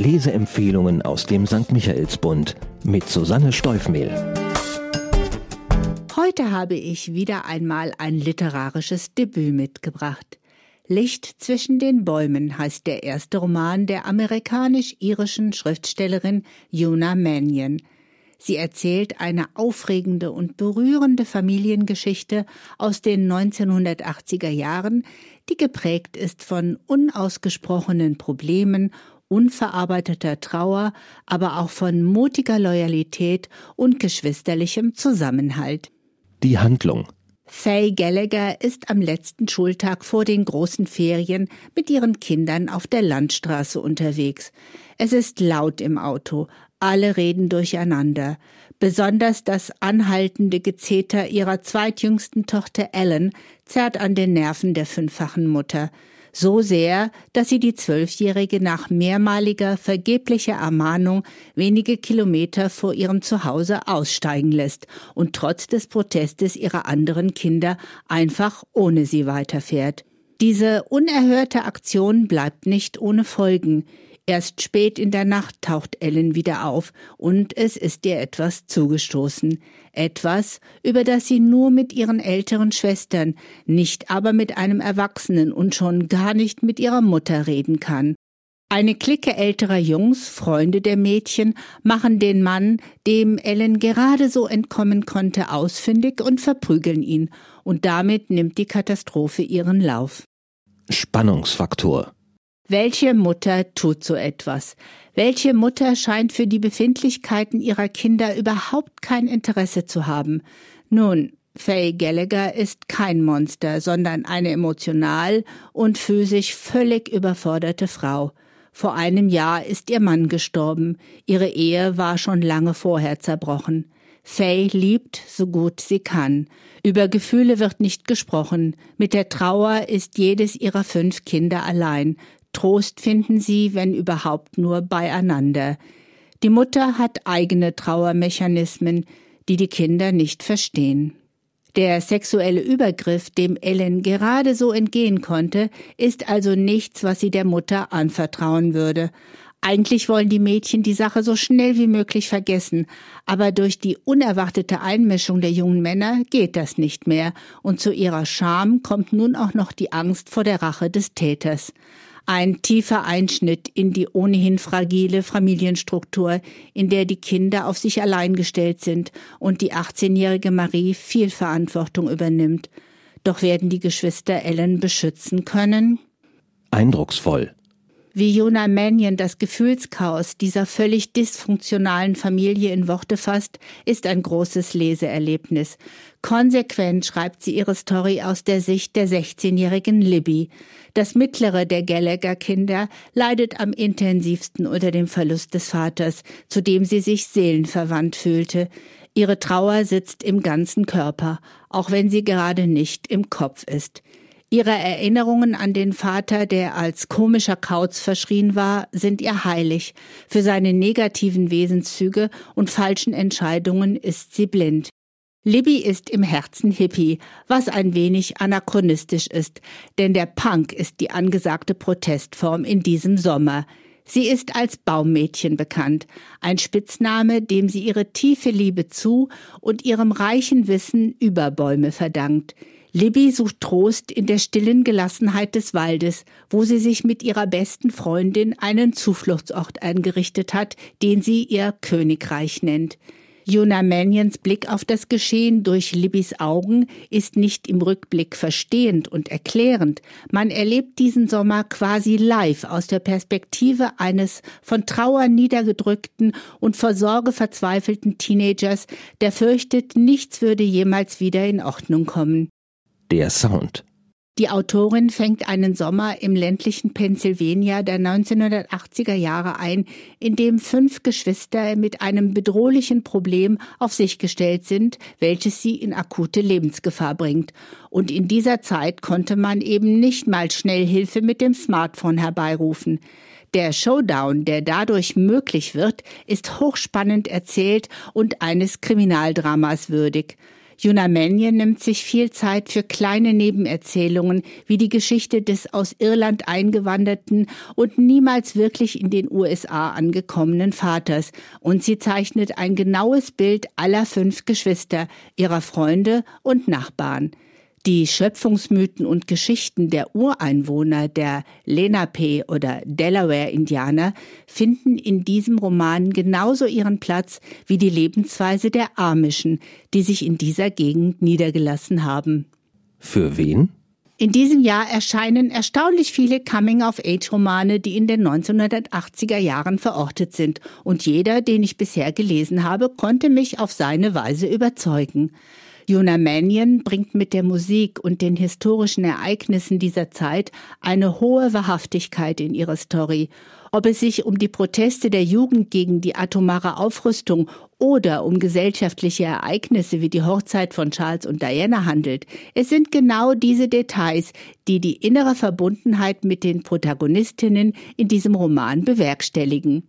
Leseempfehlungen aus dem St. Michaelsbund mit Susanne Steufmehl. Heute habe ich wieder einmal ein literarisches Debüt mitgebracht. Licht zwischen den Bäumen heißt der erste Roman der amerikanisch-irischen Schriftstellerin Juna Mannion. Sie erzählt eine aufregende und berührende Familiengeschichte aus den 1980er Jahren, die geprägt ist von unausgesprochenen Problemen, unverarbeiteter Trauer, aber auch von mutiger Loyalität und geschwisterlichem Zusammenhalt. Die Handlung Faye Gallagher ist am letzten Schultag vor den großen Ferien mit ihren Kindern auf der Landstraße unterwegs. Es ist laut im Auto, alle reden durcheinander. Besonders das anhaltende Gezeter ihrer zweitjüngsten Tochter Ellen zerrt an den Nerven der fünffachen Mutter so sehr, dass sie die Zwölfjährige nach mehrmaliger vergeblicher Ermahnung wenige Kilometer vor ihrem Zuhause aussteigen lässt und trotz des Protestes ihrer anderen Kinder einfach ohne sie weiterfährt. Diese unerhörte Aktion bleibt nicht ohne Folgen. Erst spät in der Nacht taucht Ellen wieder auf und es ist ihr etwas zugestoßen. Etwas, über das sie nur mit ihren älteren Schwestern, nicht aber mit einem Erwachsenen und schon gar nicht mit ihrer Mutter reden kann. Eine Clique älterer Jungs, Freunde der Mädchen, machen den Mann, dem Ellen gerade so entkommen konnte, ausfindig und verprügeln ihn, und damit nimmt die Katastrophe ihren Lauf. Spannungsfaktor welche Mutter tut so etwas? Welche Mutter scheint für die Befindlichkeiten ihrer Kinder überhaupt kein Interesse zu haben? Nun, Faye Gallagher ist kein Monster, sondern eine emotional und physisch völlig überforderte Frau. Vor einem Jahr ist ihr Mann gestorben. Ihre Ehe war schon lange vorher zerbrochen. Faye liebt so gut sie kann. Über Gefühle wird nicht gesprochen. Mit der Trauer ist jedes ihrer fünf Kinder allein. Trost finden sie, wenn überhaupt nur beieinander. Die Mutter hat eigene Trauermechanismen, die die Kinder nicht verstehen. Der sexuelle Übergriff, dem Ellen gerade so entgehen konnte, ist also nichts, was sie der Mutter anvertrauen würde. Eigentlich wollen die Mädchen die Sache so schnell wie möglich vergessen, aber durch die unerwartete Einmischung der jungen Männer geht das nicht mehr, und zu ihrer Scham kommt nun auch noch die Angst vor der Rache des Täters ein tiefer Einschnitt in die ohnehin fragile Familienstruktur, in der die Kinder auf sich allein gestellt sind und die 18-jährige Marie viel Verantwortung übernimmt. Doch werden die Geschwister Ellen beschützen können? Eindrucksvoll. Wie Jonah Mannion das Gefühlschaos dieser völlig dysfunktionalen Familie in Worte fasst, ist ein großes Leseerlebnis. Konsequent schreibt sie ihre Story aus der Sicht der 16-jährigen Libby. Das mittlere der Gallagher-Kinder leidet am intensivsten unter dem Verlust des Vaters, zu dem sie sich seelenverwandt fühlte. Ihre Trauer sitzt im ganzen Körper, auch wenn sie gerade nicht im Kopf ist. Ihre Erinnerungen an den Vater, der als komischer Kauz verschrien war, sind ihr heilig. Für seine negativen Wesenszüge und falschen Entscheidungen ist sie blind. Libby ist im Herzen Hippie, was ein wenig anachronistisch ist, denn der Punk ist die angesagte Protestform in diesem Sommer. Sie ist als Baummädchen bekannt, ein Spitzname, dem sie ihre tiefe Liebe zu und ihrem reichen Wissen über Bäume verdankt. Libby sucht Trost in der stillen Gelassenheit des Waldes, wo sie sich mit ihrer besten Freundin einen Zufluchtsort eingerichtet hat, den sie ihr Königreich nennt. Juna Manions Blick auf das Geschehen durch Libbys Augen ist nicht im Rückblick verstehend und erklärend. Man erlebt diesen Sommer quasi live aus der Perspektive eines von Trauer niedergedrückten und vor Sorge verzweifelten Teenagers, der fürchtet, nichts würde jemals wieder in Ordnung kommen der Sound. Die Autorin fängt einen Sommer im ländlichen Pennsylvania der 1980er Jahre ein, in dem fünf Geschwister mit einem bedrohlichen Problem auf sich gestellt sind, welches sie in akute Lebensgefahr bringt. Und in dieser Zeit konnte man eben nicht mal schnell Hilfe mit dem Smartphone herbeirufen. Der Showdown, der dadurch möglich wird, ist hochspannend erzählt und eines Kriminaldramas würdig. Juna Menje nimmt sich viel Zeit für kleine Nebenerzählungen, wie die Geschichte des aus Irland eingewanderten und niemals wirklich in den USA angekommenen Vaters, und sie zeichnet ein genaues Bild aller fünf Geschwister, ihrer Freunde und Nachbarn. Die Schöpfungsmythen und Geschichten der Ureinwohner der Lenape oder Delaware-Indianer finden in diesem Roman genauso ihren Platz wie die Lebensweise der Amischen, die sich in dieser Gegend niedergelassen haben. Für wen? In diesem Jahr erscheinen erstaunlich viele Coming-of-Age-Romane, die in den 1980er Jahren verortet sind, und jeder, den ich bisher gelesen habe, konnte mich auf seine Weise überzeugen. Juna Mannion bringt mit der Musik und den historischen Ereignissen dieser Zeit eine hohe Wahrhaftigkeit in ihre Story. Ob es sich um die Proteste der Jugend gegen die atomare Aufrüstung oder um gesellschaftliche Ereignisse wie die Hochzeit von Charles und Diana handelt, es sind genau diese Details, die die innere Verbundenheit mit den Protagonistinnen in diesem Roman bewerkstelligen.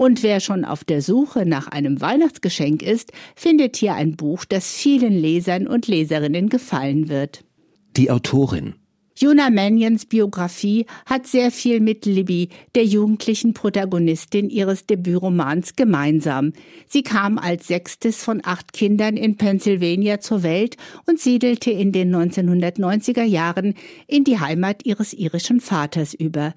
Und wer schon auf der Suche nach einem Weihnachtsgeschenk ist, findet hier ein Buch, das vielen Lesern und Leserinnen gefallen wird. Die Autorin Juna Manions Biografie hat sehr viel mit Libby, der jugendlichen Protagonistin ihres Debütromans, gemeinsam. Sie kam als sechstes von acht Kindern in Pennsylvania zur Welt und siedelte in den 1990er Jahren in die Heimat ihres irischen Vaters über.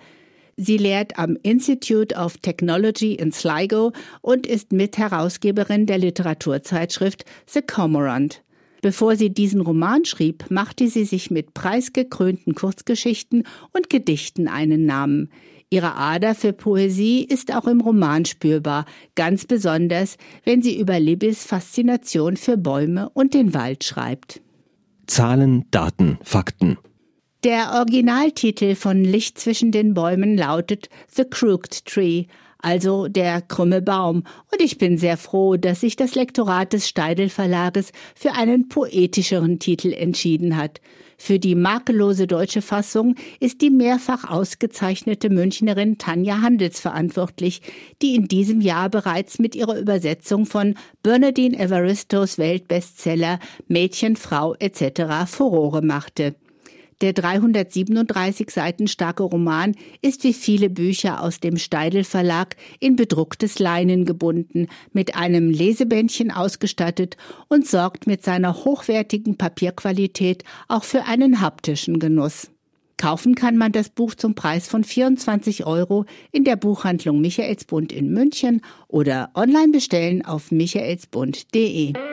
Sie lehrt am Institute of Technology in Sligo und ist Mitherausgeberin der Literaturzeitschrift The Cormorant. Bevor sie diesen Roman schrieb, machte sie sich mit preisgekrönten Kurzgeschichten und Gedichten einen Namen. Ihre Ader für Poesie ist auch im Roman spürbar, ganz besonders, wenn sie über Libbys Faszination für Bäume und den Wald schreibt. Zahlen, Daten, Fakten. Der Originaltitel von Licht zwischen den Bäumen lautet The Crooked Tree, also der krumme Baum, und ich bin sehr froh, dass sich das Lektorat des Steidel Verlages für einen poetischeren Titel entschieden hat. Für die makellose deutsche Fassung ist die mehrfach ausgezeichnete Münchnerin Tanja Handels verantwortlich, die in diesem Jahr bereits mit ihrer Übersetzung von Bernardine Evaristos Weltbestseller Mädchen, Frau etc. Furore machte. Der 337 Seiten starke Roman ist wie viele Bücher aus dem Steidel Verlag in bedrucktes Leinen gebunden, mit einem Lesebändchen ausgestattet und sorgt mit seiner hochwertigen Papierqualität auch für einen haptischen Genuss. Kaufen kann man das Buch zum Preis von 24 Euro in der Buchhandlung Michaelsbund in München oder online bestellen auf michaelsbund.de.